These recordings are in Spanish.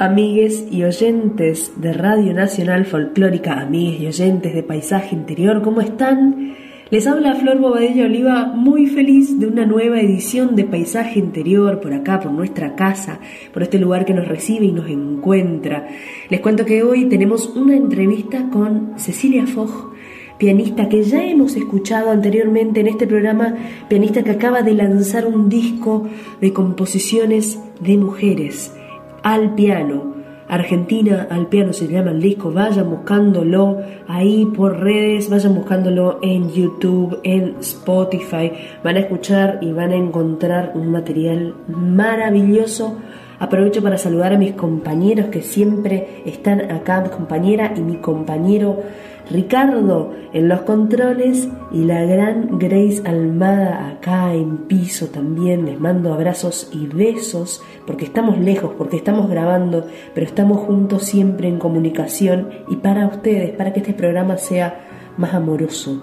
Amigues y oyentes de Radio Nacional Folclórica, amigues y oyentes de Paisaje Interior, ¿cómo están? Les habla Flor Bobadilla Oliva, muy feliz de una nueva edición de Paisaje Interior por acá, por nuestra casa, por este lugar que nos recibe y nos encuentra. Les cuento que hoy tenemos una entrevista con Cecilia Foch, pianista que ya hemos escuchado anteriormente en este programa, pianista que acaba de lanzar un disco de composiciones de mujeres al piano. Argentina al piano se llama el disco, vayan buscándolo ahí por redes, vayan buscándolo en YouTube, en Spotify, van a escuchar y van a encontrar un material maravilloso. Aprovecho para saludar a mis compañeros que siempre están acá, mi compañera y mi compañero Ricardo en los controles y la gran Grace Almada acá en piso también. Les mando abrazos y besos porque estamos lejos, porque estamos grabando, pero estamos juntos siempre en comunicación y para ustedes, para que este programa sea más amoroso.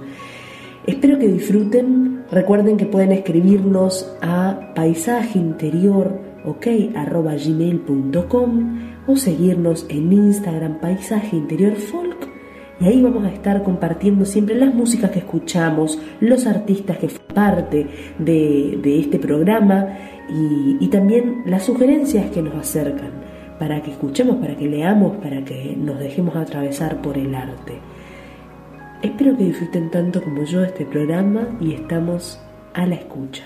Espero que disfruten. Recuerden que pueden escribirnos a paisajeinterior, ok, arroba gmail.com o seguirnos en Instagram paisaje interior y ahí vamos a estar compartiendo siempre las músicas que escuchamos, los artistas que forman parte de, este programa y, y también las sugerencias que nos acercan para que escuchemos, para que leamos, para que nos dejemos atravesar por el arte. Espero que disfruten tanto como yo este programa y estamos a la escucha.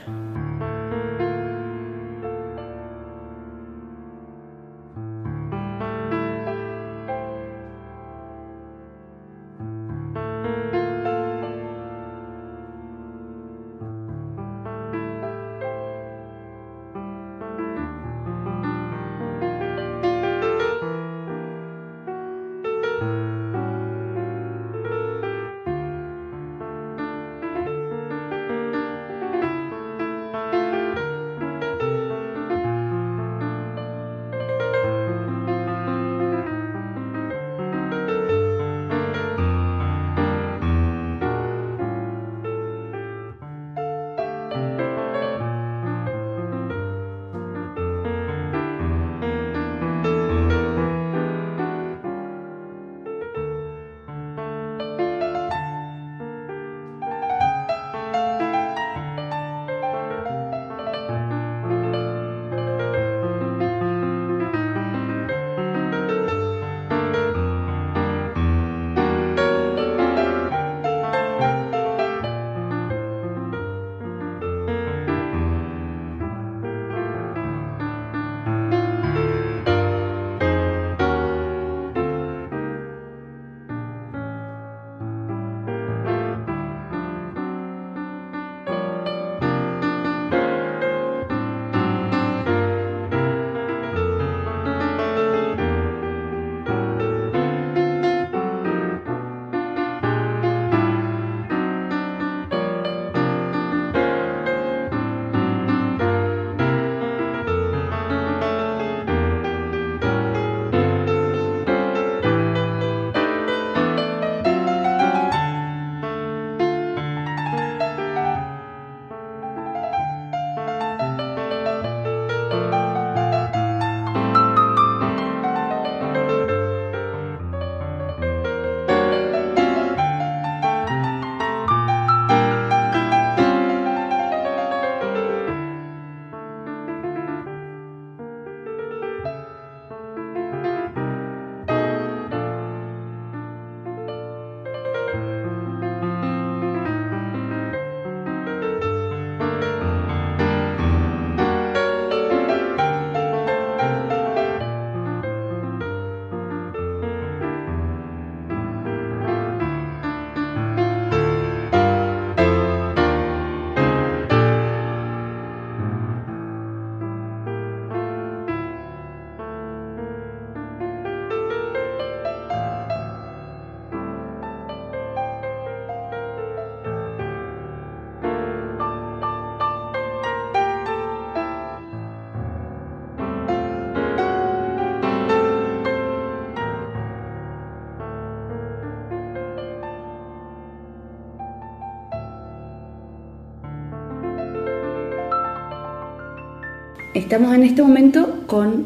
Estamos en este momento con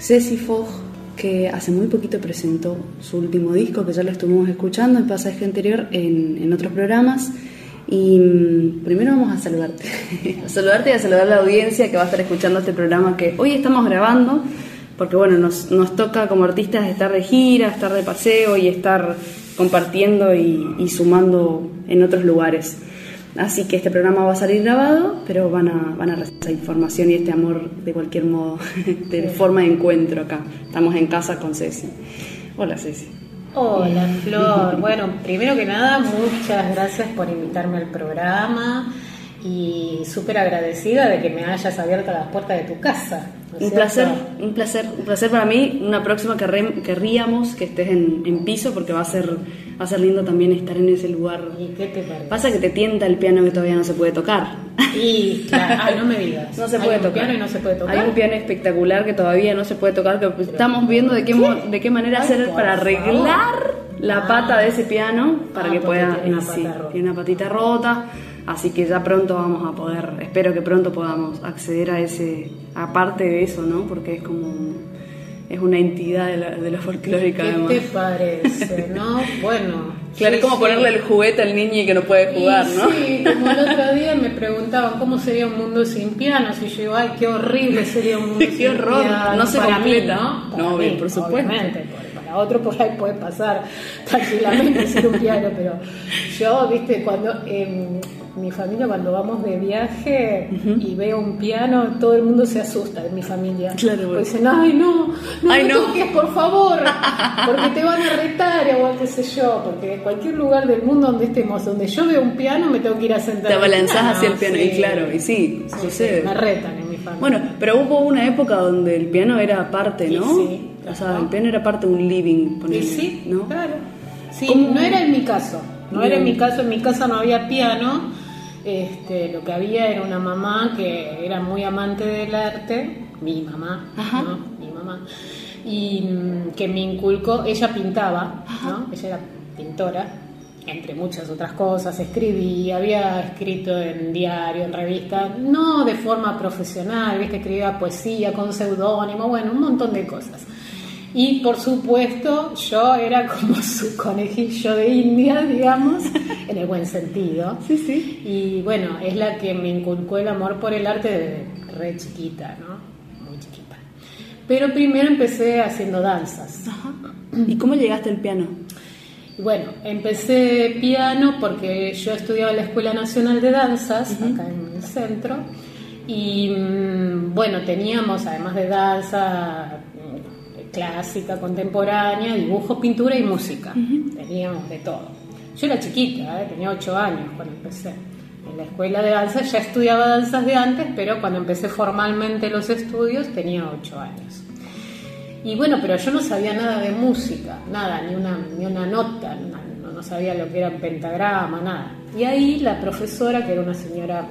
Ceci Fogg, que hace muy poquito presentó su último disco, que ya lo estuvimos escuchando en pasaje anterior en, otros programas. Y mm, primero vamos a saludarte. a saludarte y a saludar a la audiencia que va a estar escuchando este programa que hoy estamos grabando, porque bueno, nos, nos toca como artistas estar de gira, estar de paseo y estar compartiendo y sumando en otros lugares. Así que este programa va a salir grabado, pero van a, van a recibir esa información y este amor de cualquier modo, de forma de encuentro acá. Estamos en casa con Ceci. Hola Ceci. Hola Flor. Bueno, primero que nada, muchas gracias por invitarme al programa y súper agradecida de que me hayas abierto las puertas de tu casa. ¿no es Un cierto? placer, un placer, un placer para mí. Una próxima querré- querríamos que estés en, en piso porque va a ser va a ser lindo también estar en ese lugar. ¿Y qué te parece? Pasa que te tienta el piano que todavía no se puede tocar. Y claro, ay, no me digas. No se Hay puede un tocar. piano y no se puede tocar. Hay un piano espectacular que todavía no se puede tocar, que estamos viendo de qué, de qué manera Ay, hacer para favor. arreglar la Ah. pata de ese piano para Ah, que pueda. tiene una sí, tiene una patita rota. Así que ya pronto vamos a poder, espero que pronto podamos acceder a ese, aparte de eso, ¿no? Porque es como, es una entidad de la, de la folclórica ¿Qué además. te parece, no? Bueno. Claro, sí, es como sí. ponerle el juguete al niño y que no puede jugar, Y ¿no? Sí, como el otro día me preguntaban cómo sería un mundo sin pianos y yo digo, ay, qué horrible sería un mundo Qué sin horror, piano. no se para completa. mí, ¿no? No, mí, bien, por supuesto. Obviamente, por- para otro por ahí puede pasar tranquilamente sin un piano, pero yo, viste, cuando en mi familia cuando vamos de viaje y veo un piano, todo el mundo se asusta en mi familia. Claro, Porque dicen, ay, no, no Ay, lo no. toques, por favor, porque te van a retar o qué sé yo, porque en cualquier lugar del mundo donde estemos, donde yo veo un piano, me tengo que ir a sentar. Te al abalanzás piano, hacia el piano, y sí. claro, y sí, Sí, sucede. sí, me retan en mi familia. Bueno, pero hubo una época donde el piano era parte, Y ¿no? sí, O sea, el piano era parte de un living, Y ponele, sí, ¿no? claro. Sí, ¿Cómo? no era en mi caso, no era en mi caso, en mi casa no había piano, este, lo que había era una mamá que era muy amante del arte, mi mamá. ¿no? Mi mamá, y mm, que me inculcó, ella pintaba, ¿no? Ella era pintora, entre muchas otras cosas, escribía, había escrito en diario, en revista, no de forma profesional, viste, escribía poesía con seudónimo, bueno, un montón de cosas. Y por supuesto, yo era como su conejillo de India, digamos, en el buen sentido. Sí, sí. Y bueno, es la que me inculcó el amor por el arte de re chiquita, ¿no? Muy chiquita. Pero primero empecé haciendo danzas. Ajá. ¿Y cómo llegaste al piano? Bueno, empecé piano porque yo estudiaba en la Escuela Nacional de Danzas, acá en el centro, y mm, bueno, teníamos además de danza clásica, contemporánea, dibujo, pintura y música. Teníamos de todo. Yo era chiquita, ¿eh? tenía ocho años cuando empecé. En la escuela de danza ya estudiaba danzas de antes, pero cuando empecé formalmente los estudios tenía ocho años. Y bueno, pero yo no sabía nada de música, nada, ni una, ni una nota, no, no sabía lo que era un pentagrama, nada. Y ahí la profesora, que era una señora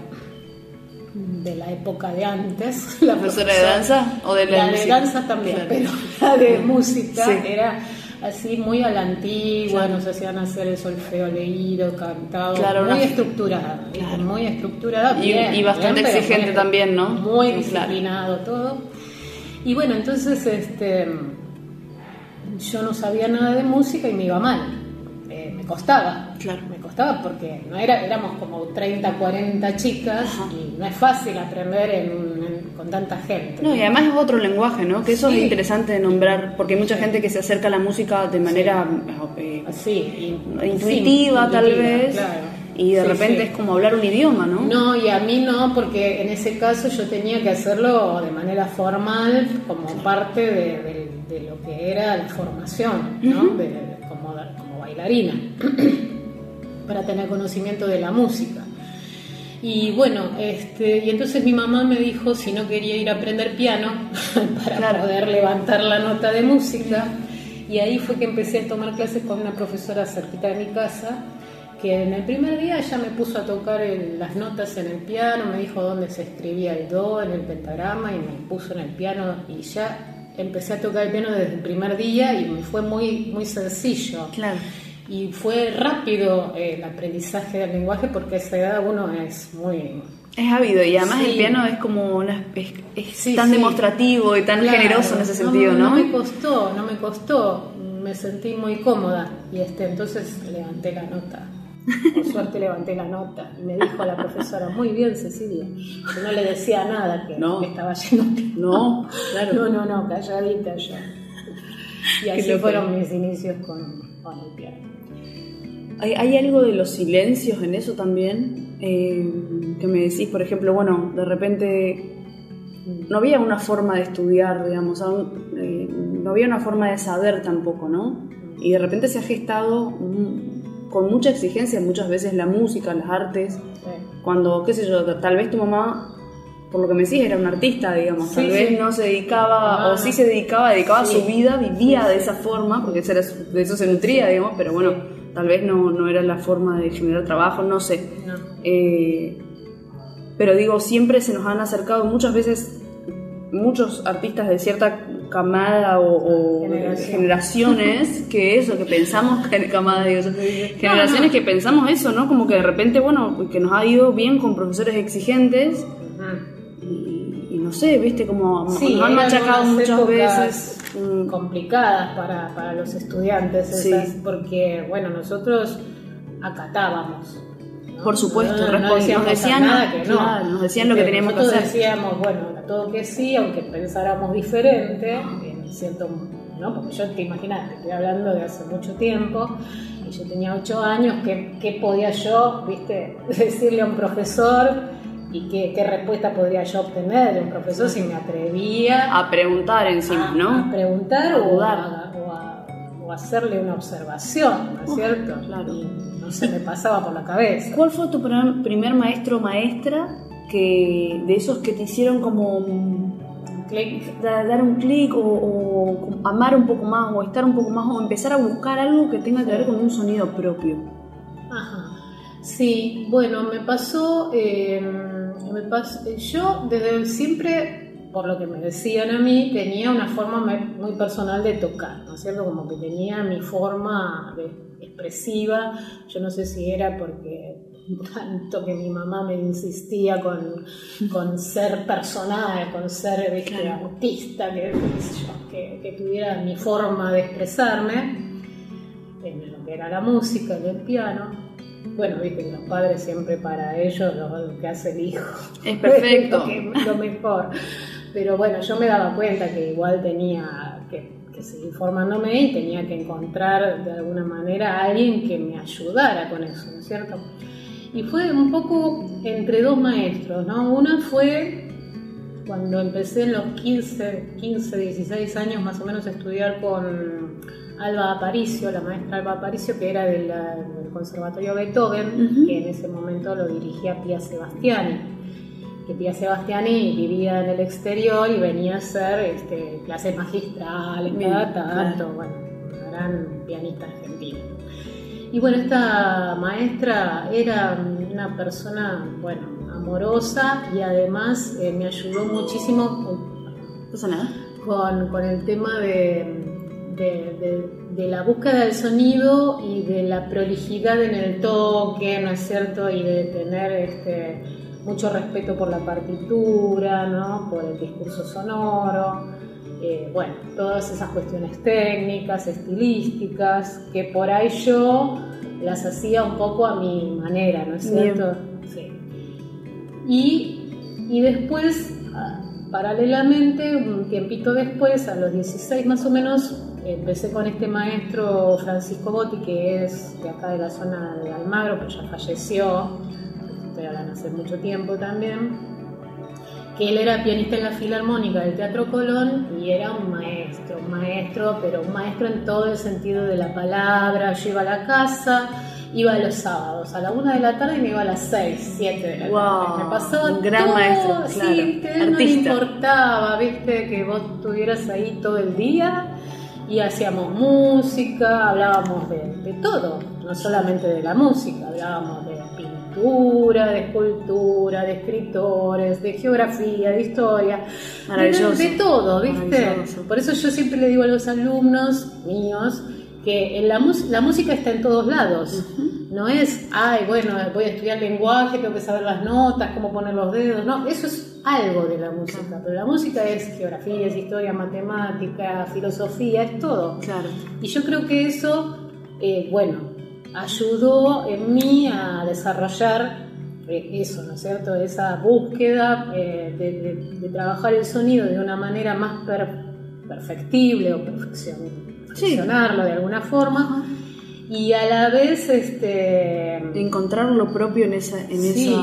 de la época de antes, la ¿Profesora de danza o de la la de danza también, Claro. pero la de música Sí. era así muy a la antigua, nos hacían hacer el solfeo leído, cantado, Claro, muy estructurada, Claro. muy estructurada. Y- bastante bien, exigente muy- también, ¿no? Muy claro. disciplinado todo. Y bueno, entonces este, yo no sabía nada de música y me iba mal. Me costaba. Claro. Me costaba porque no era, éramos como 30, 40 chicas y no es fácil aprender en- en- con tanta gente. No, y además es otro lenguaje, ¿no? Que eso Sí. es interesante de nombrar, porque hay mucha gente que se acerca a la música de manera eh, in- intuitiva, sí, tal vez, y de Sí, repente sí. es como hablar un idioma, ¿no? No, y a mí no, porque en ese caso yo tenía que hacerlo de manera formal, como parte de, de- de lo que era la formación, ¿no? De- como, como bailarina, para tener conocimiento de la música. Y bueno, este, y entonces mi mamá me dijo si no quería ir a aprender piano para Claro. poder levantar la nota de música. Y ahí fue que empecé a tomar clases con una profesora cerquita de mi casa, que en el primer día ella me puso a tocar el- las notas en el piano, me dijo dónde se escribía el do en el pentagrama y me puso en el piano y ya empecé a tocar el piano desde el primer día y me fue muy, muy sencillo. Claro. Y fue rápido eh, el aprendizaje del lenguaje porque a esa edad uno es muy Es ávido y además el piano es como una, es, tan demostrativo y tan generoso en ese sentido, ¿no? No me costó, no me costó, me sentí muy cómoda y este entonces levanté la nota. Por suerte levanté la nota y me dijo la profesora, muy bien Cecilia, que no le decía nada que, no. estaba yendo No, claro. No, no, no, calladita yo. Y así fueron mis inicios con, con el piano. ¿Hay, ¿Hay, algo de los silencios en eso también? Eh, que me decís, por ejemplo, bueno, de repente no había una forma de estudiar, digamos, eh, no había una forma de saber tampoco, ¿no? Y de repente se ha gestado con mucha exigencia muchas veces la música, las artes, cuando, qué sé yo, tal vez tu mamá, por lo que me decís, era una artista, digamos, tal vez no se dedicaba, o sí se dedicaba, dedicaba a su vida, vivía de esa forma, porque de eso se nutría, digamos, pero bueno, tal vez no, no, era la forma de generar trabajo, no sé. Eh, pero digo, siempre se nos han acercado muchas veces muchos artistas de cierta camada o, generaciones que eso, que pensamos, camada, generaciones que pensamos eso, ¿no? Como que de repente, bueno, que nos ha ido bien con profesores exigentes y, no sé, viste, como nos han machacado muchas veces. Mm. Complicadas para, para los estudiantes, porque, bueno, nosotros acatábamos por supuesto, no, nos decían, nada que no. nos decían lo que teníamos que hacer. decíamos, bueno, a todo que sí, aunque pensáramos diferente, siento, ¿no? Porque yo te imaginas, te estoy hablando de hace mucho tiempo, y yo tenía ocho años, ¿qué, qué podía yo, viste, decirle a un profesor? Y qué, qué, respuesta podría yo obtener de un profesor si me atrevía a preguntar encima, ¿no? A preguntar o, a, o, a, hacerle una observación, ¿no es cierto? Claro no se me pasaba por la cabeza. ¿Cuál fue tu primer maestro o maestra que, de esos que te hicieron como dar un clic o, amar un poco más o estar un poco más o empezar a buscar algo que tenga que ver con un sonido propio? Ajá. Sí, bueno, me pasó, em, me pasó yo desde siempre por lo que me decían a mí, tenía una forma muy personal de tocar, ¿no es cierto? Como que tenía mi forma de expresiva. Yo no sé si era porque tanto que mi mamá me insistía con, con ser personal, con ser ¿viste, autista, que, que, que, tuviera mi forma de expresarme en lo que era la música y el piano. Bueno, viste los padres siempre para ellos lo, que hace el hijo es perfecto, lo mejor. Pero bueno, yo me daba cuenta que igual tenía que que seguir formándome y tenía que encontrar de alguna manera a alguien que me ayudara con eso, ¿no es cierto? Y fue un poco entre dos maestros, ¿no? Una fue cuando empecé en los 15, 15, 16 años más o menos a estudiar con Alba Aparicio, la maestra Alba Aparicio, que era del, Conservatorio Beethoven, que en ese momento lo dirigía Pia Sebastiani. Que Pía Sebastiani vivía en el exterior y venía a hacer este, clases magistrales cada tanto, bueno, una gran pianista argentina. Y bueno, esta maestra era una persona, bueno, amorosa y además eh, me ayudó muchísimo con, con el tema de, de, la búsqueda del sonido y de la prolijidad en el toque, ¿no es cierto? Y de tener este, mucho respeto por la partitura, ¿no? por el discurso sonoro, eh, bueno, todas esas cuestiones técnicas, estilísticas, que por ahí yo las hacía un poco a mi manera, ¿no es cierto? Sí. Y, y después, ah, paralelamente, un tiempito después, a los 16 más o menos, empecé con este maestro Francisco Botti, que es de acá de la zona de Almagro, que ya falleció, estoy hablando hace mucho tiempo también, que él era pianista en la Filarmónica del Teatro Colón y era un maestro, un maestro, pero un maestro en todo el sentido de la palabra. Yo iba a la casa, iba los sábados a la una de la tarde y me iba a las seis, siete de la tarde. Me pasaba un gran maestro, sí, que no le importaba, viste, que vos estuvieras ahí todo el día y hacíamos música, hablábamos de, de todo, no solamente de la música, hablábamos de de escultura, de escritores, de geografía, de historia, de, todo, ¿viste? Por eso yo siempre le digo a los alumnos míos que en la, la música está en todos lados. No es, ay, bueno, voy a estudiar lenguaje, tengo que saber las notas, cómo poner los dedos. No, eso es algo de la música. Pero la música es geografía, es historia, matemática, filosofía, es todo. Claro. Y yo creo que eso, eh, bueno, ayudó en mí a desarrollar eh, eso, ¿no es cierto? Esa búsqueda eh, de, trabajar el sonido de una manera más perfectible o perfeccionarlo de alguna forma y a la vez este encontrar lo propio en esa en sí,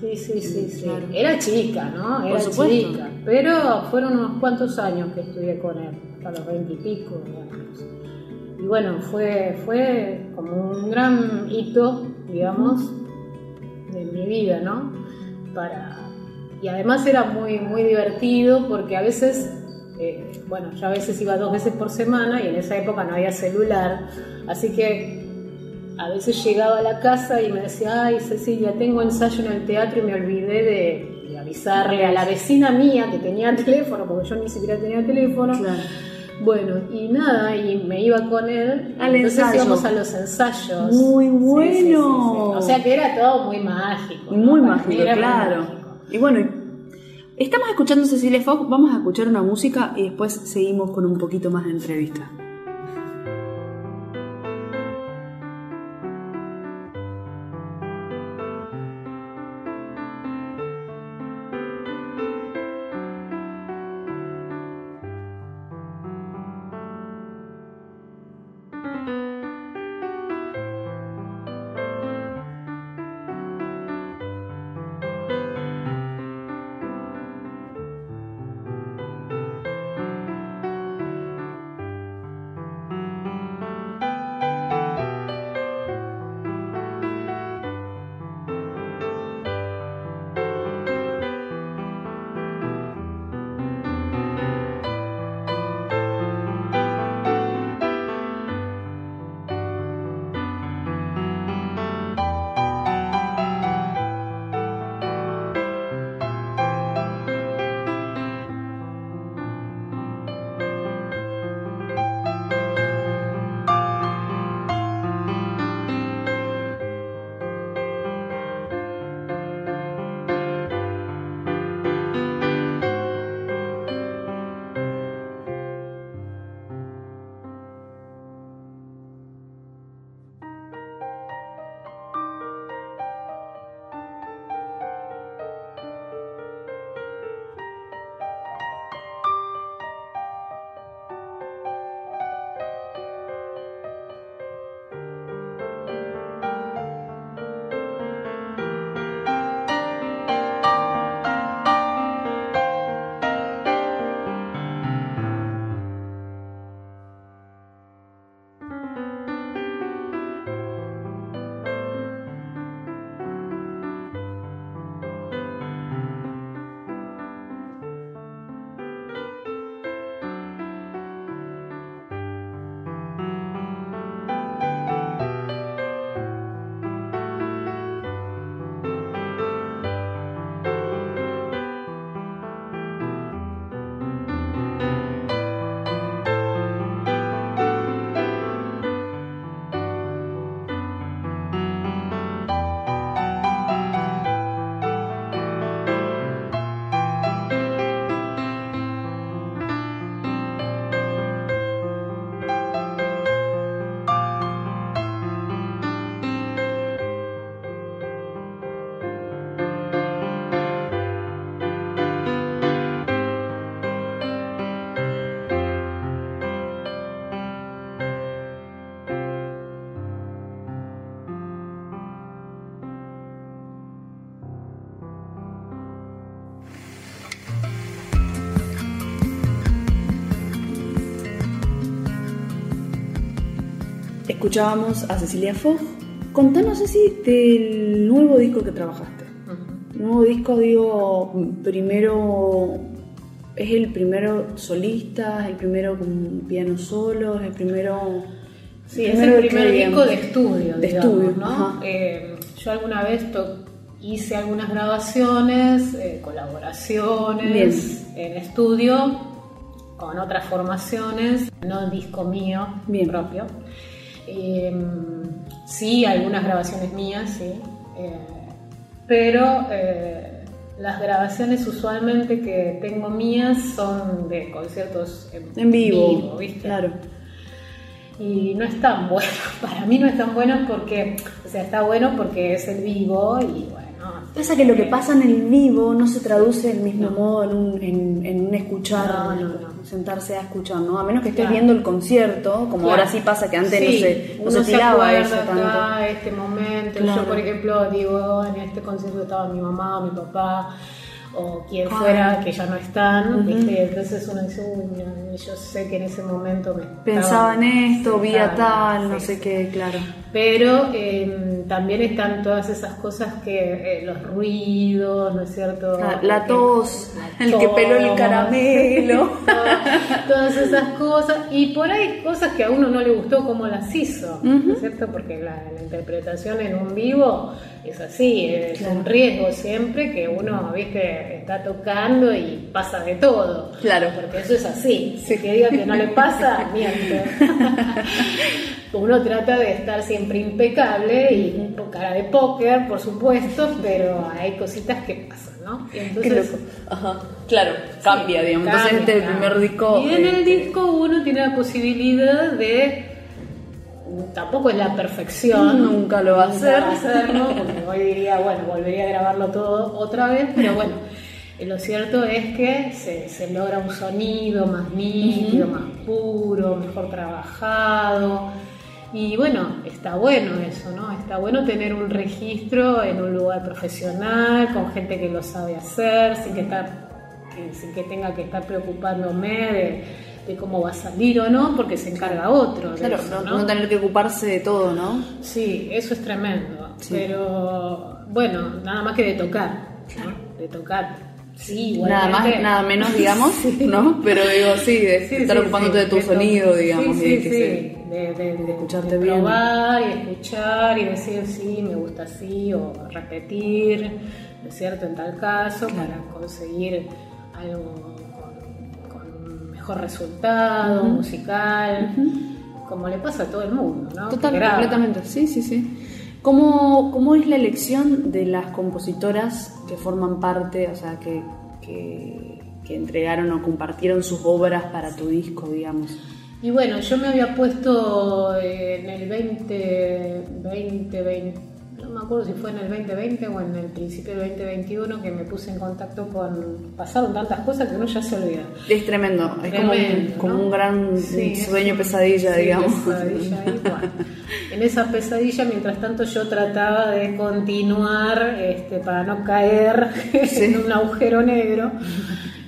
sí sí sí, sí. era chica no era chica. Pero fueron unos cuantos años que estudié con él hasta los veintipico años y bueno fue fue como un gran hito digamos de mi vida no para y además era muy muy divertido porque a veces eh, bueno, yo a veces iba dos veces por semana y en esa época no había celular, así que a veces llegaba a la casa y me decía, ay Cecilia, tengo ensayo en el teatro y me olvidé de, avisarle a la vecina mía que tenía teléfono, porque yo ni siquiera tenía teléfono. Bueno, y nada, y me iba con él. entonces íbamos a los ensayos. Muy bueno. o sea que era todo muy mágico. Muy mágico, claro. Y bueno, Estamos escuchando Cecilia Fox, vamos a escuchar una música y después seguimos con un poquito más de entrevista. Escuchábamos a Cecilia Fogg. Contanos, Ceci, del nuevo disco que trabajaste. nuevo disco, digo, primero. ¿Es el primero solista? ¿Es el primero con piano solo? ¿Es el primero.? Sí, es el primer disco de estudio. De estudio, ¿no? Eh, yo alguna vez hice algunas grabaciones, eh, colaboraciones en estudio con otras formaciones, no disco mío Bien. propio. Eh, sí, algunas grabaciones mías, sí. Eh, pero eh, las grabaciones usualmente que tengo mías son de conciertos en, En vivo, ¿viste? claro. Y no es tan bueno, para mí no es tan bueno porque, o sea, está bueno porque es el vivo y bueno. Pasa que lo que pasa en el vivo no se traduce del mismo No. modo en un, en, en un escuchar, No, no, en no. sentarse a escuchar, ¿no? A menos que estés Claro. viendo el concierto, como Claro. ahora sí pasa que antes no Sí, se, no uno se tiraba acuerda eso acá, tanto. este momento. Claro. Yo, por ejemplo, digo, en este concierto estaba mi mamá, mi papá, o quien Claro. fuera, que ya no están, Ujú. ¿viste? Entonces uno dice, uy, yo sé que en ese momento me Pensaba en esto, vía sentando, tal, no sí, sé sí. qué, claro. Pero eh, también están todas esas cosas que, eh, los ruidos, ¿no es cierto? La- la tos, el que peló el caramelo. todas- todas esas cosas. Y por ahí cosas que a uno no le gustó cómo las hizo, ¿no es cierto? Porque la, la interpretación en un vivo es así, es Claro. un riesgo siempre que uno, viste, está tocando y pasa de todo. Claro. Porque eso es así. Si que diga que no le pasa, miente. Uno trata de estar siempre impecable y con cara de póker, por supuesto, pero hay cositas que pasan, ¿no? Entonces. Ajá. Claro, cambia, digamos. Entonces Cambia, este es el cambia. primer disco. Y en el este, disco uno tiene la posibilidad de. Tampoco es la perfección. Nunca lo va a hacer. va a hacerlo, porque hoy diría, bueno, volvería a grabarlo todo otra vez, pero bueno. eh, Lo cierto es que se, se logra un sonido más nítido, más puro, mejor trabajado. Y bueno, está bueno eso, ¿no? Está bueno tener un registro en un lugar profesional, con gente que lo sabe hacer, sin que, estar, que- sin que tenga que estar preocupándome de, de cómo va a salir o no, porque se encarga otro. Claro, eso, no, no tener que ocuparse de todo, ¿no? Sí, eso es tremendo. Sí. Pero bueno, nada más que de tocar, ¿no? De tocar. Sí, Nada más, igualmente. nada menos, digamos, ¿no? Pero digo, sí, de Sí, estar ocupándote de tu de sonido, digamos, sí, y de que se- de, de- de- escucharte de bien. probar y escuchar y decir sí, me gusta así o repetir, ¿no es cierto? En tal caso, Claro. para conseguir algo con, mejor resultado musical, como le pasa a todo el mundo, ¿no? Total, completamente, sí, sí, sí. ¿Cómo, ¿Cómo es la elección de las compositoras que forman parte, o sea, que, que, que entregaron o compartieron sus obras para tu disco, digamos? Y bueno, yo me había puesto eh, en el 20, 20, 20, no me acuerdo si fue en el 2020 o en el principio del 2021 que me puse en contacto con... Pasaron tantas cosas que uno ya se olvida. Es tremendo, es como, un, gran Sí, es sueño un- pesadilla, sí, digamos. pesadilla, bueno, en esa pesadilla, mientras tanto, yo trataba de continuar este, para no caer Sí. en un agujero negro.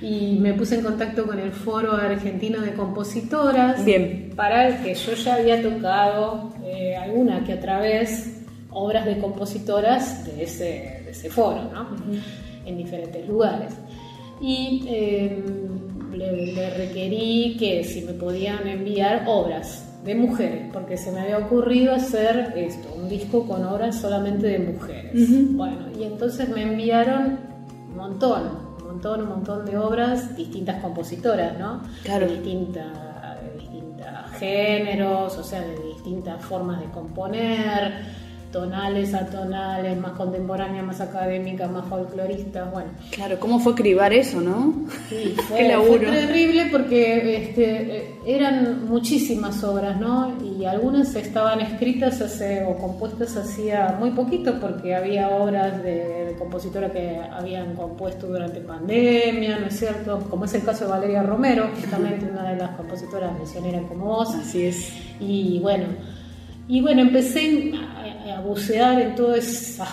Y me puse en contacto con el Foro Argentino de Compositoras. Bien. Para el que yo ya había tocado eh, alguna que otra vez obras de compositoras de ese, de ese foro, ¿no? En diferentes lugares. Y eh, le, le requerí que si me podían enviar obras de mujeres, porque se me había ocurrido hacer esto, un disco con obras solamente de mujeres. Bueno, y entonces me enviaron un montón, montón, un montón de obras, distintas compositoras, ¿no? Claro. De distintos géneros, o sea, de distintas formas de componer, tonales, atonales, más contemporáneas, más académicas, más folcloristas, bueno. Claro, ¿cómo fue cribar eso, no? Sí, fue terrible porque este, eh, eran muchísimas obras, ¿no? Y algunas estaban escritas hace, o compuestas hacía muy poquito porque había obras de, de compositoras que habían compuesto durante pandemia, ¿no es cierto? Como es el caso de Valeria Romero, justamente una de las compositoras misioneras como vos. Así es. Y bueno, y bueno, empecé a, a bucear en todas esas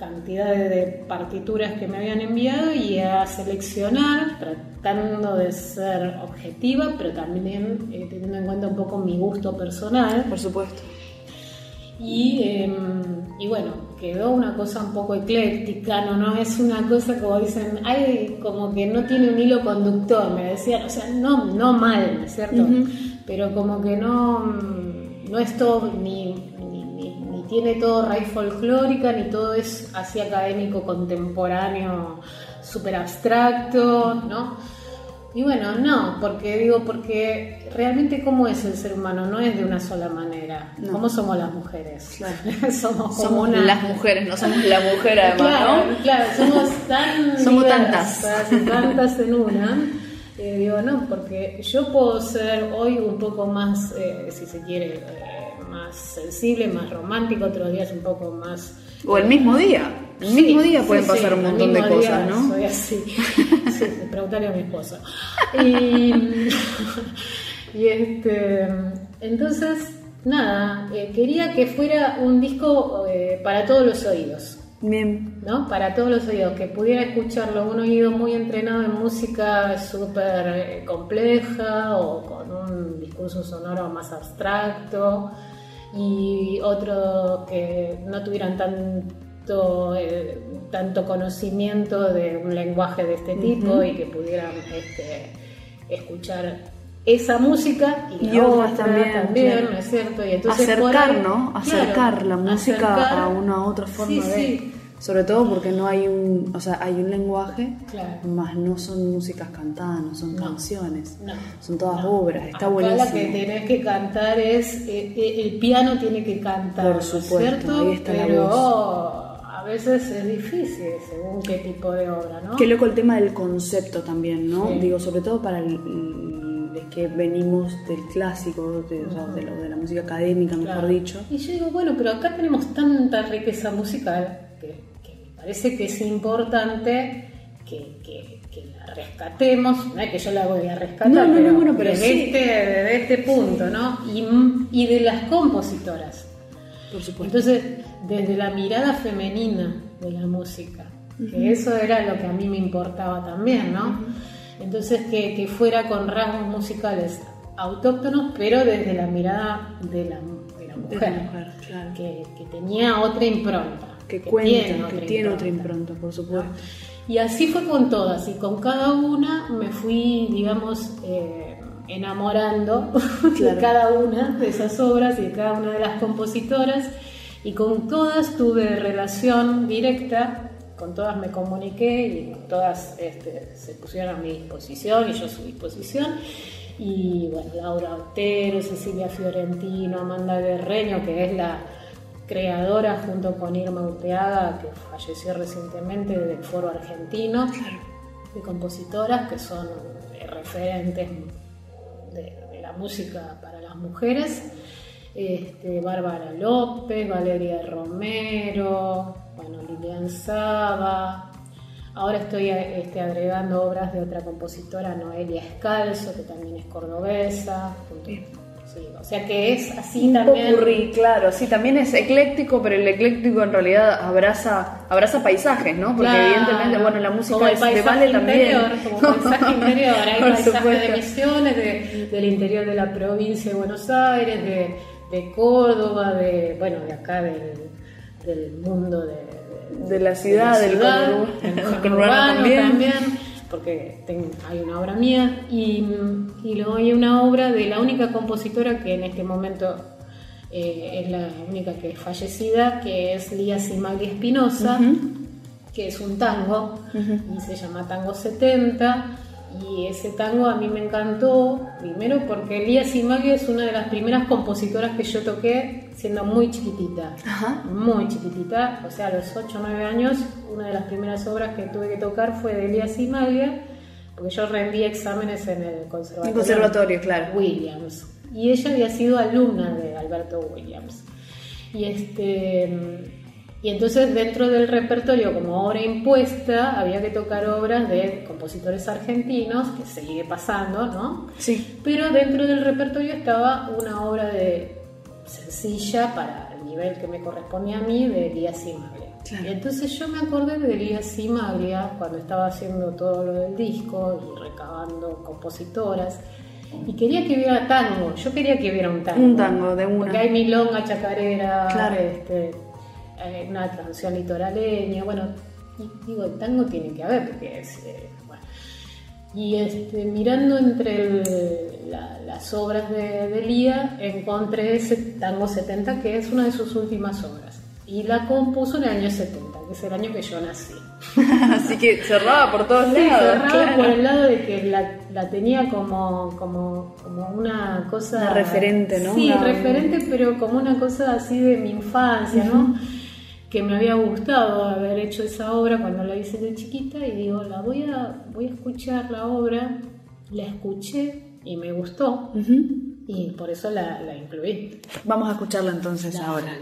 cantidades de partituras que me habían enviado y a seleccionar, tratando de ser objetiva, pero también eh, teniendo en cuenta un poco mi gusto personal. Por supuesto. Y, eh, y bueno, quedó una cosa un poco ecléctica, no, no es una cosa como dicen, hay como que no tiene un hilo conductor, me decían, o sea, no, no mal, ¿no es cierto? Pero como que no, mm, no es todo, ni, ni, ni- ni tiene todo raíz folclórica, ni todo es así académico contemporáneo, súper abstracto, ¿no? Y bueno, no, porque digo, porque realmente cómo es el ser humano, no es de una sola manera. ¿Cómo somos las mujeres? somos como las mujeres, no somos la mujer además, claro, Claro, somos tan somos tantas. tantas en una. Eh, digo, no, porque yo puedo ser hoy un poco más, eh, si se quiere, eh, más sensible, más romántico, otros días un poco más... O el mismo día. El mismo día pueden pasar un montón de cosas, ¿no? Soy así. sí, preguntarle a mi esposo. Y, y este, entonces, nada, eh, quería que fuera un disco eh, para todos los oídos. Bien. ¿No? Para todos los oídos, que pudiera escucharlo un oído muy entrenado en música súper eh, compleja o con un discurso sonoro más abstracto y otro que no tuvieran tanto, eh, tanto conocimiento de un lenguaje de este tipo y que pudieran este, escuchar esa música y, otras también, ¿no es cierto? Y entonces acercar, ¿no? Acercar la música a una otra forma de... Sobre todo porque no hay un, o sea, hay un lenguaje, más no son músicas cantadas, no son canciones, son todas obras, está buenísimo. La que tenés que cantar es, eh, eh, el piano tiene que cantar, Por supuesto, ahí está Pero, la voz. a veces es difícil según qué tipo de obra, ¿no? Qué loco el tema del concepto también, ¿no? Digo, sobre todo para el, que venimos del clásico, de, o sea, de, lo, de la música académica, mejor dicho. Y yo digo, bueno, pero acá tenemos tanta riqueza musical parece que es importante que, la rescatemos, no es que yo la voy a rescatar, pero, desde, este, este punto, ¿no? Y, de las compositoras. Por supuesto. Entonces, desde la mirada femenina de la música, que eso era lo que a mí me importaba también, ¿no? Entonces, que, fuera con rasgos musicales autóctonos, pero desde la mirada de la, mujer, que, que tenía otra impronta que, cuenta, que tiene otra impronta, por supuesto. Y así fue con todas, y con cada una me fui, digamos, eh, enamorando de cada una de esas obras y de cada una de las compositoras, y con todas tuve relación directa, con todas me comuniqué y todas este, se pusieron a mi disposición y yo a su disposición. Y bueno, Laura Otero, Cecilia Fiorentino, Amanda Guerreño, que es la, creadora junto con Irma Uteaga, que falleció recientemente del Foro Argentino, de compositoras que son referentes de, la música para las mujeres. Este, Bárbara López, Valeria Romero, bueno, Lilian Saba. Ahora estoy este, agregando obras de otra compositora, Noelia Escalzo, que también es cordobesa, o sea que es así también. claro, sí, también es ecléctico, pero el ecléctico en realidad abraza, abraza paisajes, ¿no? Porque evidentemente, bueno, la música es de Vale también. Como paisaje interior, hay paisajes de Misiones, del interior de la provincia de Buenos Aires, de, Córdoba, de, bueno, de acá del, mundo de, la ciudad, del conurbano. también. Porque hay una obra mía y, luego hay una obra de la única compositora que en este momento eh, es la única que es fallecida, que es Lía Simagli Espinosa, que es un tango y se llama Tango 70 y ese tango a mí me encantó, primero porque Lía Simagui es una de las primeras compositoras que yo toqué siendo muy chiquitita. Muy chiquitita, o sea, a los 8 o 9 años, una de las primeras obras que tuve que tocar fue de Lía Simaglia, porque yo rendí exámenes en el conservatorio. conservatorio, claro. Williams. Y ella había sido alumna de Alberto Williams. Y este y entonces dentro del repertorio como obra impuesta había que tocar obras de compositores argentinos, que sigue pasando, ¿no? Sí. Pero dentro del repertorio estaba una obra de sencilla para el nivel que me correspondía a mí de Elías Simaglia. Y entonces yo me acordé de Elías Simaglia cuando estaba haciendo todo lo del disco y recabando compositoras. Y quería que hubiera tango, yo quería que hubiera un tango. Un tango, de una. Porque hay milonga, chacarera, claro. este, eh, una canción litoraleña, bueno, digo, el tango tiene que haber, porque es, eh, bueno. Y este, mirando entre las obras de, de, Lía, encontré ese tango 70, que es una de sus últimas obras, y la compuso en el año 70, porque es el año que yo nací. Así que cerraba por todos Sí, lados. cerraba claro. por el lado de que la, la tenía como, como, como una cosa... Una referente, ¿no? Sí, Una- referente, pero como una cosa así de mi infancia, ¿no? Que me había gustado haber hecho esa obra cuando la hice de chiquita y digo, la voy a, voy a escuchar la obra, la escuché y me gustó y por eso la, la incluí. Vamos a escucharla entonces ahora.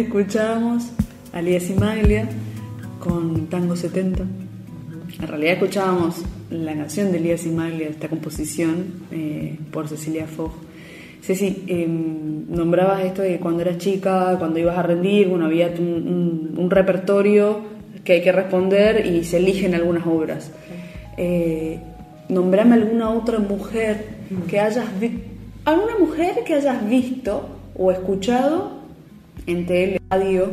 Escuchábamos a Lía Simaglia con Tango 70. En realidad escuchábamos la canción de Lía Simaglia, esta composición eh, por Cecilia Fogg. Ceci, eh, nombrabas esto de cuando eras chica, cuando ibas a rendir, bueno, había un, un, repertorio que hay que responder y se eligen algunas obras. Eh, nombrame alguna otra mujer que hayas visto, alguna mujer que hayas visto o escuchado en tele, radio,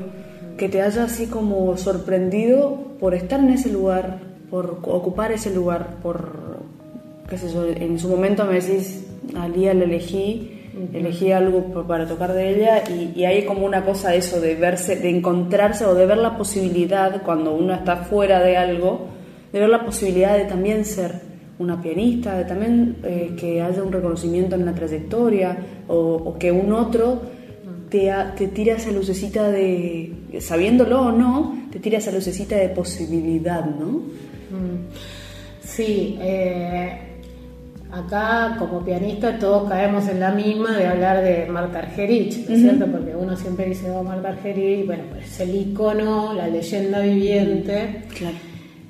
que te haya así como sorprendido por estar en ese lugar, por ocupar ese lugar, por, qué sé yo, en su momento me decís, a Lía la elegí, elegí algo para tocar de ella y, y, hay como una cosa eso de verse, de encontrarse o de ver la posibilidad cuando uno está fuera de algo, de ver la posibilidad de también ser una pianista, de también eh, que haya un reconocimiento en la trayectoria o, o que un otro te, te, tira esa lucecita de, sabiéndolo o no, te tira esa lucecita de posibilidad, ¿no? Sí, eh, acá como pianista todos caemos en la misma de hablar de Marta Argerich, ¿no es cierto? Porque uno siempre dice, oh, Marta Argerich, bueno, pues es el icono, la leyenda viviente. Claro.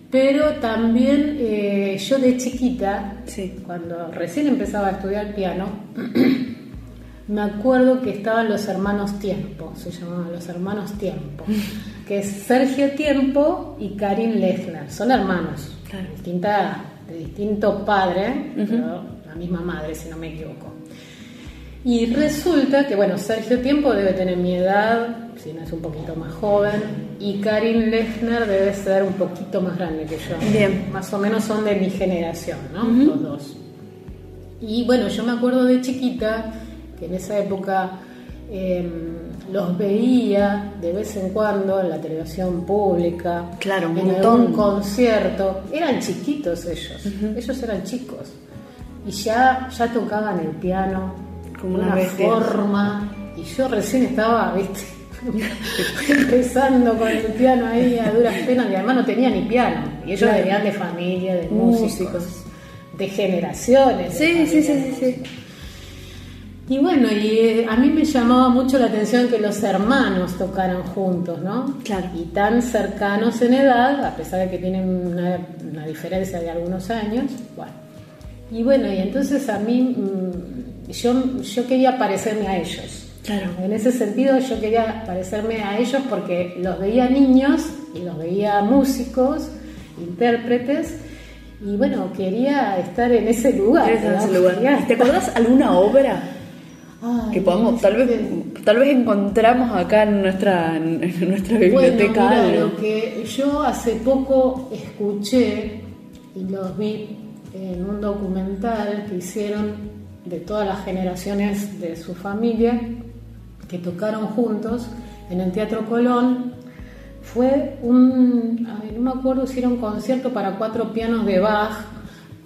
Pero también eh, yo de chiquita, cuando recién empezaba a estudiar piano, me acuerdo que estaban los hermanos Tiempo, se llamaban los hermanos Tiempo, que es Sergio Tiempo y Karin Lechner, son hermanos, distinta, de distinto padre, pero la misma madre, si no me equivoco. Y resulta que, bueno, Sergio Tiempo debe tener mi edad, si no es un poquito más joven, y Karin Lechner debe ser un poquito más grande que yo. Bien. Más o menos son de mi generación, ¿no? Los dos. Y bueno, yo me acuerdo de chiquita que en esa época eh, los veía de vez en cuando en la televisión pública, claro, un en algún concierto. Eran chiquitos ellos, ellos eran chicos. Y ya, ya tocaban el piano de una forma. Y yo recién estaba, viste, empezando con el piano ahí a duras penas, y además no tenía ni piano. Y ellos Claro. venían de familia, de Músicos. músicos, de generaciones. de Sí, sí, sí, sí, sí. Y bueno, y eh, a mí me llamaba mucho la atención que los hermanos tocaran juntos, ¿no? Claro. Y tan cercanos en edad, a pesar de que tienen una, una diferencia de algunos años. Bueno. Y bueno, y entonces a mí, mm, yo, yo quería parecerme a ellos. Claro. En ese sentido yo quería parecerme a ellos porque los veía niños y los veía músicos, intérpretes, y bueno, quería estar en ese lugar. En ese lugar. ¿Te acordás alguna obra Ay, que podamos, tal vez, tal vez encontramos acá en nuestra, en nuestra biblioteca Bueno, mira, algo? lo que yo hace poco escuché y los vi en un documental que hicieron de todas las generaciones de su familia que tocaron juntos en el Teatro Colón. Fue un, a ver, no me acuerdo si era un concierto para cuatro pianos de Bach,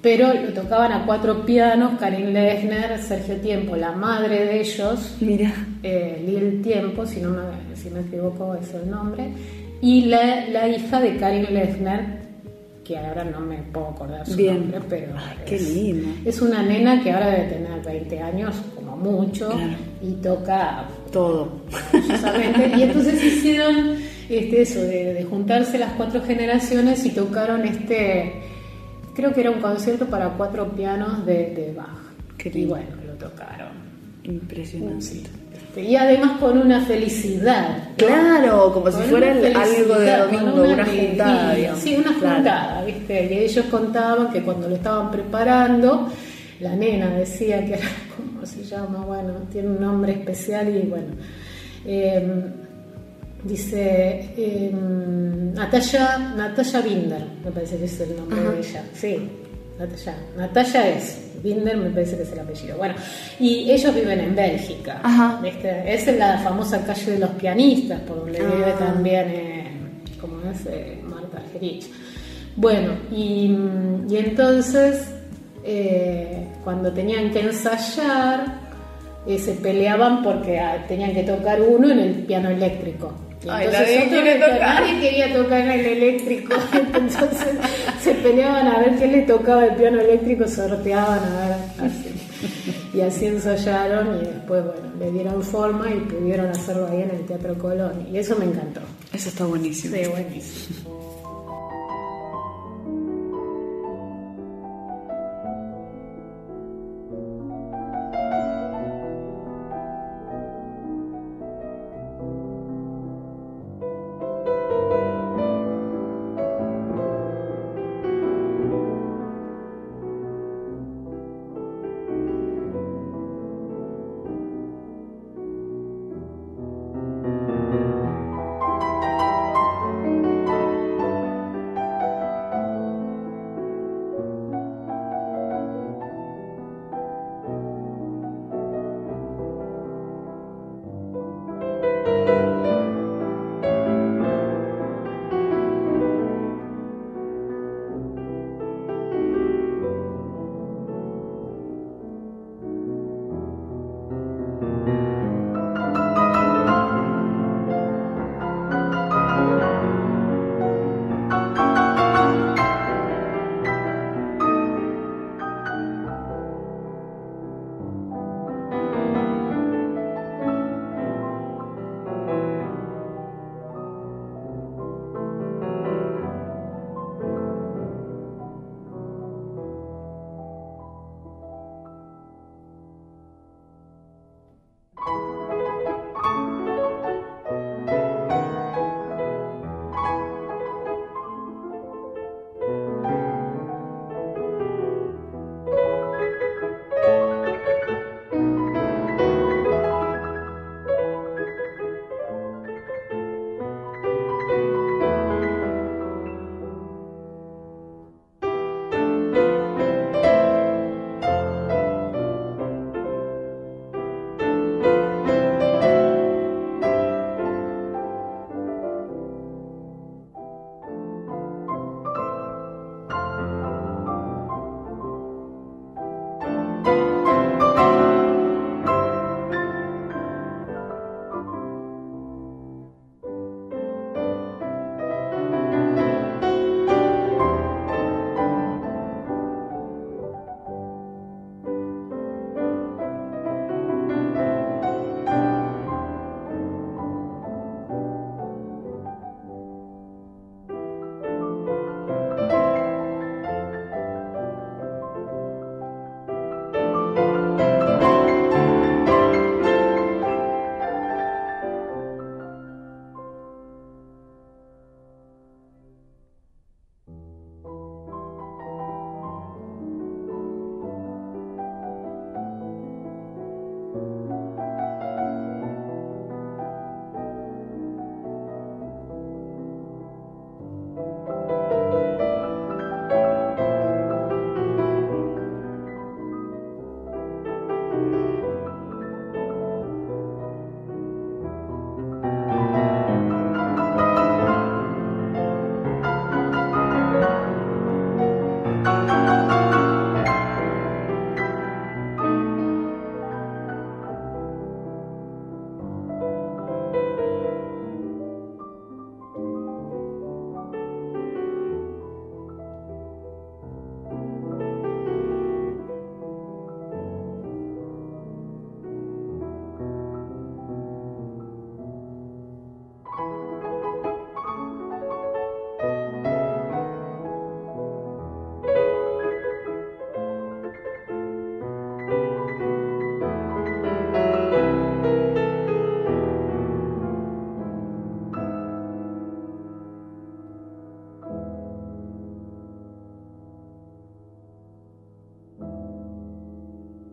pero lo tocaban a cuatro pianos, Karin Lechner, Sergio Tiempo, la madre de ellos, Mira, eh, Lil Tiempo, si no me, si me equivoco es el nombre, y la, la hija de Karin Lechner, que ahora no me puedo acordar su Bien. nombre, pero Ay, qué es, lindo. es una nena que ahora debe tener 20 años, como mucho, Claro. y toca todo. y entonces hicieron este, eso, de, de juntarse las cuatro generaciones y tocaron este, creo que era un concierto para cuatro pianos de, de Bach. Qué y bueno, lo tocaron. Impresionante. Sí. Este, Y además con una felicidad. ¿no? Claro, como si fuera una algo de domingo, una alegría. juntada, digamos. Sí, una Claro. juntada, ¿viste? Y ellos contaban que cuando lo estaban preparando, la nena decía que era, ¿cómo se llama? Bueno, tiene un nombre especial y bueno. eh, dice eh, Natalia, Natalia Binder, me parece que es el nombre de ella. Sí, Natalia. Natalia es. Binder me parece que es el apellido. Bueno, y ellos viven en Bélgica. Ajá. ¿viste? Es en la famosa calle de los pianistas, por donde Ah. vive también, eh, como es eh, Marta Argerich. Bueno, y, y entonces, eh, cuando tenían que ensayar, eh, se peleaban porque ah, tenían que tocar uno en el piano eléctrico. Ay, entonces nadie otro quería tocar el eléctrico, entonces se peleaban a ver quién le tocaba el piano eléctrico, sorteaban a ver así. y así ensayaron y después, bueno, le dieron forma y pudieron hacerlo ahí en el Teatro Colón. Y eso me encantó. Eso está buenísimo. Sí, buenísimo.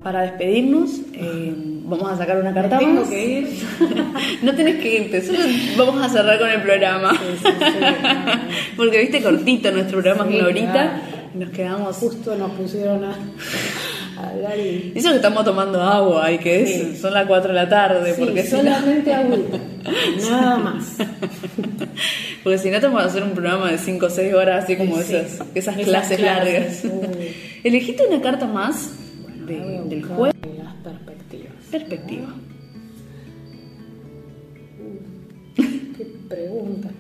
Para despedirnos, eh, vamos a sacar una carta Tengo más. que ir. no tenés que irte, solo vamos a cerrar con el programa. Sí, sí, sí. Porque viste cortito nuestro programa es Sí, una horita claro. y nos quedamos. Justo nos pusieron a, hablar y. Eso que estamos tomando agua y que es, son las 4 de la tarde, porque, solamente agüita, nada más. porque si no te vamos a hacer un programa de 5 o 6 horas, así como esas, esas, Esas clases, clases, largas. Elegiste una carta más de- del juego. Las perspectivas. Perspectiva. Qué pregunta.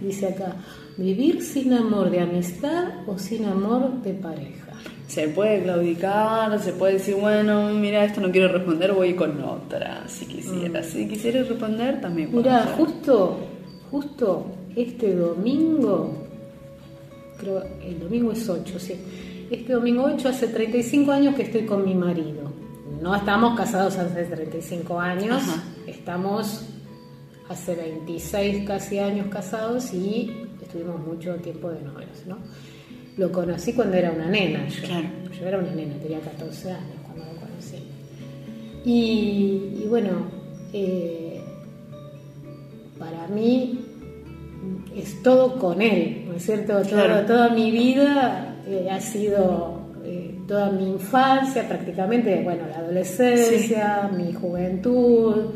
Dice acá, ¿vivir sin amor de amistad o sin amor de pareja? Se puede claudicar, se puede decir, bueno, mira, esto no quiero responder, voy con otra, si quisiera. Si quisiera responder, también puedo Mira, justo, justo este domingo, creo el domingo es 8, sí. Este domingo 8 hace 35 años que estoy con mi marido. No estamos casados hace 35 años, Ajá. estamos hace 26 casi años casados y estuvimos mucho tiempo de novios, ¿no? Lo conocí cuando era una nena, yo. Claro. Yo era una nena, tenía 14 años cuando lo conocí. Y, y bueno, eh, para mí es todo con él, ¿no es cierto? Todo- Claro. toda mi vida eh, ha sido, eh, toda mi infancia prácticamente, bueno, la adolescencia, mi juventud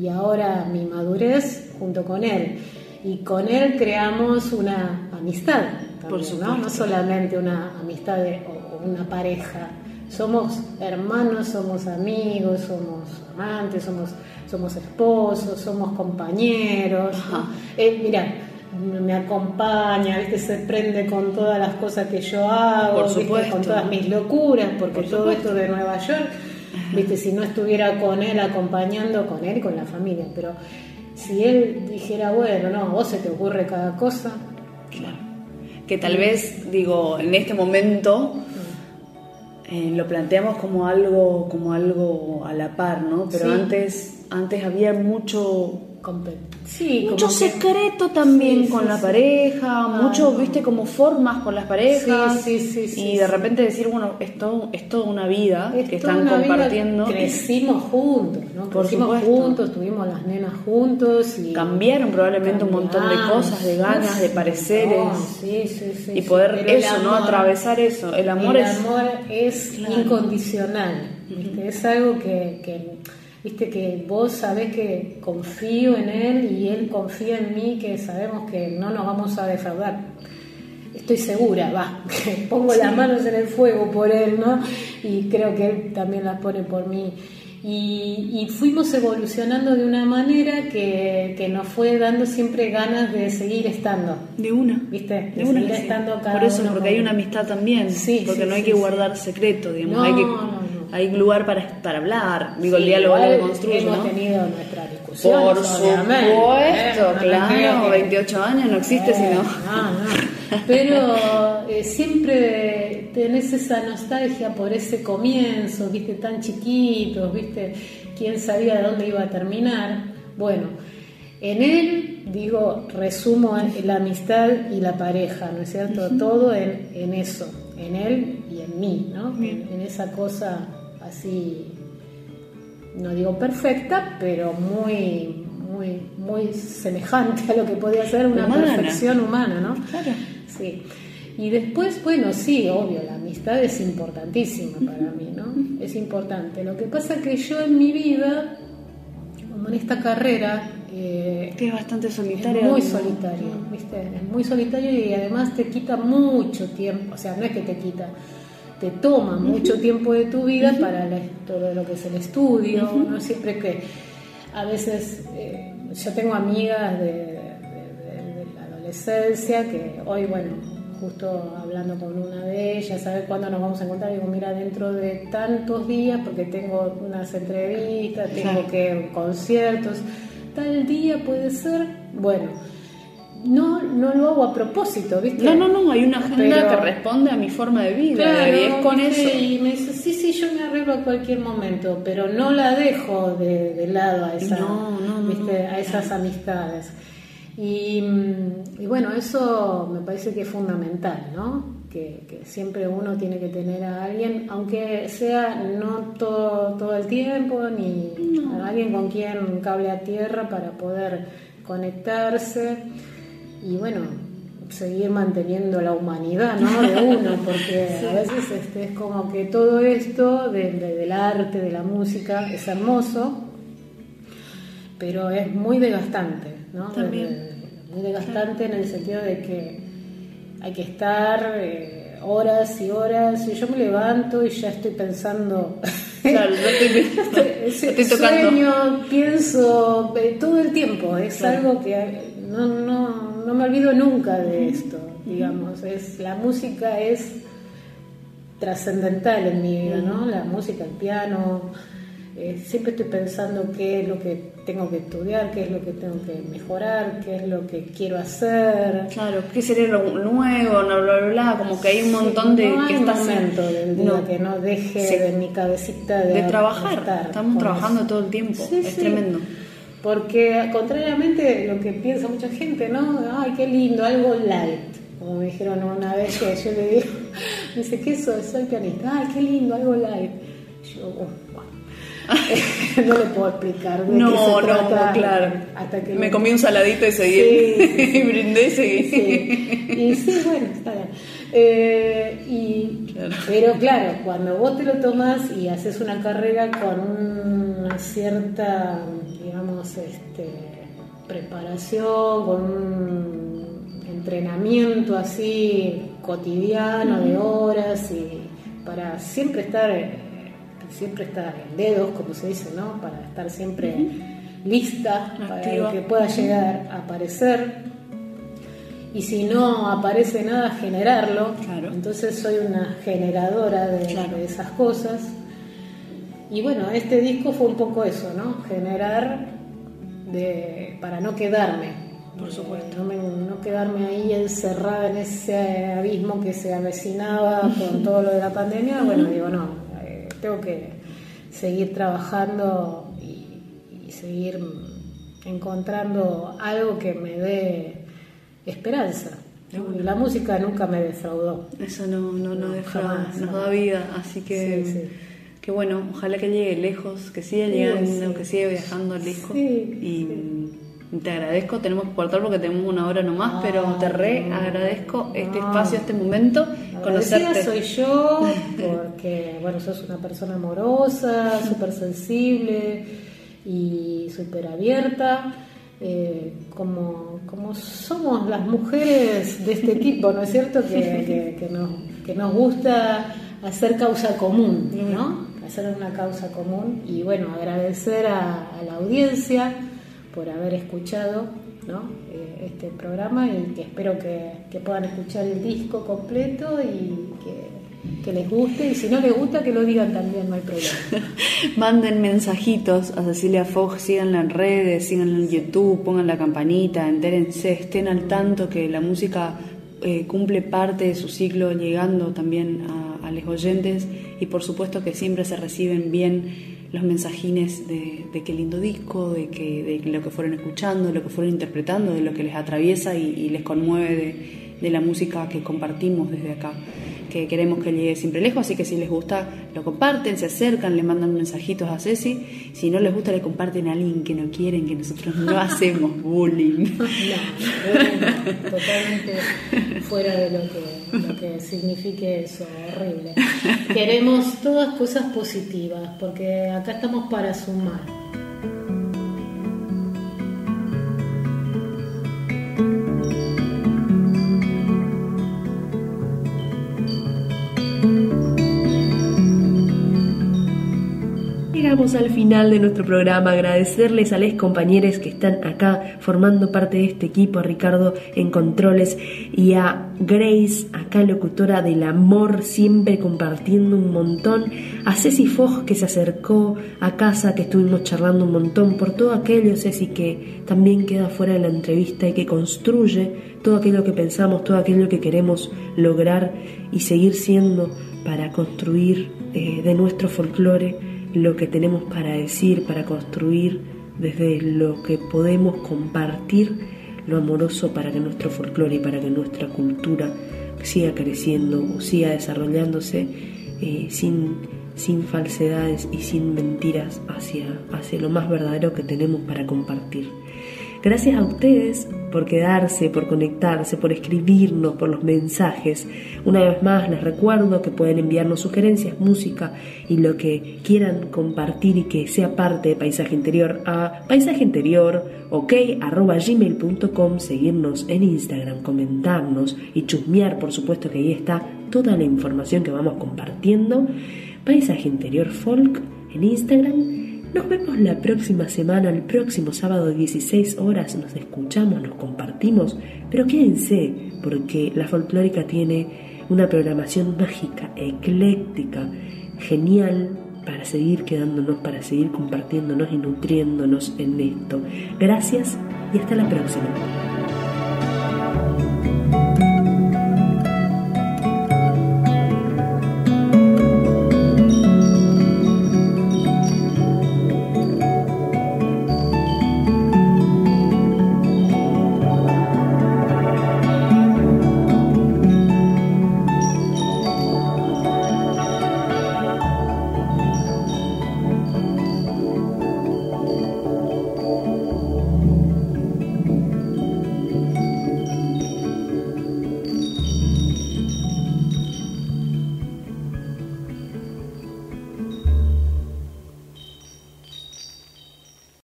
y ahora mi madurez junto con él. Y con él creamos una amistad, también, Por ¿no? supuesto. No solamente una amistad de- o o una pareja. Somos hermanos, somos amigos, somos amantes, somos, somos esposos, somos compañeros. Él, mira, me acompaña, ¿viste? se prende con todas las cosas que yo hago, Por ¿viste? supuesto. con todas mis locuras, porque Por todo esto de Nueva York, ¿viste? si no estuviera con él acompañando, con él y con la familia, pero si él dijera, bueno, no, vos se te ocurre cada cosa, Claro. Que tal vez, digo, en este momento eh, lo planteamos como algo, como algo a la par, ¿no? Pero Sí. antes, antes había mucho, compe- sí, mucho que- secreto también Sí, con sí, la pareja, mucho, no. viste, como formas con las parejas. Y de repente decir, bueno, es todo, es toda una vida Es que están compartiendo. Crecimos juntos, ¿no? Por crecimos supuesto. juntos, tuvimos las nenas juntos y Cambiaron probablemente un montón de cosas, de ganas, de pareceres. montón, sí, sí, sí, y poder eso, ¿no? Atravesar eso. El amor el es. amor es Claro. incondicional, ¿viste? es algo que, que, viste que vos sabés que confío en él y él confía en mí, que sabemos que no nos vamos a defraudar. Estoy segura, va, que pongo las manos en el fuego por él, ¿no? Y creo que él también las pone por mí. Y, y fuimos evolucionando de una manera que, que nos fue dando siempre ganas de seguir estando. De una. ¿Viste? De una seguir que sí. estando cada Por eso, uno porque con- hay una amistad también. Sí, porque sí, no hay sí, que guardar secretos, digamos. No, hay, que, no. Hay lugar para, para hablar. Digo, el diálogo lo construye, Hemos ¿no? tenido nuestras discusiones. Por supuesto, ¿eh? Claro. creas que- 28 años no existe Eh, sino. No, no. Pero eh, siempre tenés esa nostalgia por ese comienzo, viste, tan chiquitos, viste, quién sabía de dónde iba a terminar. Bueno, en él, digo, resumo la amistad y la pareja, ¿no es cierto? Todo en, en eso, en él y en mí, ¿no? En, en esa cosa así, no digo perfecta, pero muy, muy, muy semejante a lo que podía ser una Humana. perfección humana, ¿no? Claro. Sí. Y después, bueno, sí, obvio, la amistad es importantísima para mí, ¿no? Es importante. Lo que pasa es que yo en mi vida, como en esta carrera, eh, Que es bastante es solitario. muy ¿no? solitario, ¿viste? Es muy solitario y además te quita mucho tiempo, o sea, no es que te quita, te toma mucho tiempo de tu vida para la- todo lo que es el estudio, ¿no? Siempre que a veces eh, yo tengo amigas de, de- de- de la adolescencia que hoy, bueno, justo hablando con una de ellas, ¿sabes cuándo nos vamos a encontrar? Digo, mira, dentro de tantos días, porque tengo unas entrevistas, tengo que conciertos, tal día puede ser, bueno, no, no lo hago a propósito, ¿viste? No, no, no, hay una agenda Pero- que responde a mi forma de vida. Claro, y es con eso. Y me dice, sí, sí, yo me arreglo a cualquier momento, pero no la dejo de, de lado a, esa, No, no, no, ¿viste? no, a esas amistades. Y, mm, y bueno, eso me parece que es fundamental, ¿no? Que, que siempre uno tiene que tener a alguien, aunque sea no todo, todo el tiempo, ni a alguien con quien cable a tierra para poder conectarse y bueno, seguir manteniendo la humanidad ¿no? de uno, porque a veces este, es como que todo esto de- de- del arte, de la música, es hermoso, pero es muy desgastante, ¿no? También. De- muy desgastante en el sentido de que hay que estar eh, horas y horas, y yo me levanto y ya estoy pensando... Claro, yo estoy, Ese estoy tocando. Sueño, pienso eh, todo el tiempo, es Claro. algo que no, no, no me olvido nunca de esto, digamos, es la música es trascendental en mi vida, ¿no? La música, el piano. Eh, siempre estoy pensando qué es lo que tengo que estudiar, qué es lo que tengo que mejorar, qué es lo que quiero hacer. Claro, qué sería lo nuevo, no, bla, bla, bla, como que hay un montón de... No hay que estás- momento del día que no deje Sí. de mi cabecita de, de trabajar, estar estamos trabajando eso. todo el tiempo, Sí, es tremendo. Porque contrariamente a lo que piensa mucha gente, ¿no? Ay, qué lindo, algo light. Como me dijeron una vez que yo le digo, me dice, ¿qué soy? Soy pianista. Ay, qué lindo, algo light. Yo, oh, bueno. no le puedo explicar de No, qué se no, trata claro. hasta que Me lo- comí un saladito y seguí, Sí, sí, sí. y brindé y seguí. Sí. Y sí, bueno, está bien. Eh, y, Pero claro, cuando vos te lo tomas y haces una carrera con una cierta, digamos, este, preparación, con un entrenamiento así cotidiano de horas y para siempre estar, eh, siempre estar en dedos, como se dice, ¿no? Para estar siempre lista para Activa. que pueda llegar a aparecer y si no aparece nada, generarlo. Claro. Entonces soy una generadora de, Claro. de esas cosas. Y bueno, este disco fue un poco eso, ¿no? Generar de, para no quedarme. Por supuesto. No, me- no quedarme ahí encerrada en ese abismo que se avecinaba con todo lo de la pandemia. Bueno, digo, no, eh, tengo que seguir trabajando y, y seguir encontrando algo que me dé esperanza. Y la música nunca me defraudó. Eso no, no, no No, defrauda, jamás, nos jamás. da vida, así que, Sí, sí. Que bueno, ojalá que llegue lejos, que siga llegando, sí. que siga viajando lejos. Sí, y te agradezco, tenemos que cortar porque tenemos una hora nomás, Ah, pero te re no. agradezco este No. espacio, este momento, conocerte. soy yo, porque bueno, sos una persona amorosa, súper sensible y súper abierta, eh, como, como somos las mujeres de este tipo, ¿no es cierto? Que, que- que nos, que nos gusta hacer causa común, ¿no? Hacer una causa común y bueno, agradecer a, la audiencia por haber escuchado ¿no? Eh, este programa y que espero que, puedan escuchar el disco completo y que, les guste y si no les gusta que lo digan también, no hay problema. Manden mensajitos a Cecilia Fogg, síganla en redes, síganla en YouTube, pongan la campanita, entérense, estén al tanto que la música eh, cumple parte de su ciclo llegando también a los oyentes y por supuesto que siempre se reciben bien los mensajines de, qué lindo disco, de, que, de lo que fueron escuchando, de lo que fueron interpretando, de lo que les atraviesa y, les conmueve de la música que compartimos desde acá que queremos que llegue siempre lejos, así que si les gusta lo comparten, se acercan, le mandan mensajitos a Ceci, si no les gusta le comparten a alguien que no quieren, que nosotros no hacemos bullying. No, no, totalmente fuera de lo que, lo que signifique eso, horrible. Queremos todas cosas positivas, porque acá estamos para sumar. Al final de nuestro programa, agradecerles a los compañeros que están acá formando parte de este equipo, a Ricardo en controles y a Grace, acá locutora del amor, siempre compartiendo un montón, a Ceci Fogg que se acercó a casa, que estuvimos charlando un montón, por todo aquello, Ceci, que también queda fuera de la entrevista y que construye todo aquello que pensamos, todo aquello que queremos lograr y seguir siendo para construir eh, de nuestro folclore lo que tenemos para decir, para construir desde lo que podemos compartir lo amoroso para que nuestro folclore y para que nuestra cultura siga creciendo, siga desarrollándose eh, sin, sin falsedades y sin mentiras hacia, hacia lo más verdadero que tenemos para compartir. Gracias a ustedes por quedarse, por conectarse, por escribirnos, por los mensajes. Una vez más les recuerdo que pueden enviarnos sugerencias, música y lo que quieran compartir y que sea parte de Paisaje Interior a paisajeinterior, ok, arroba gmail.com, seguirnos en Instagram, comentarnos y chusmear, por supuesto que ahí está toda la información que vamos compartiendo. Paisaje Interior Folk en Instagram. Nos vemos la próxima semana, el próximo sábado 16 horas, nos escuchamos, nos compartimos, pero quédense, porque la folclórica tiene una programación mágica, ecléctica, genial para seguir quedándonos, para seguir compartiéndonos y nutriéndonos en esto. Gracias y hasta la próxima.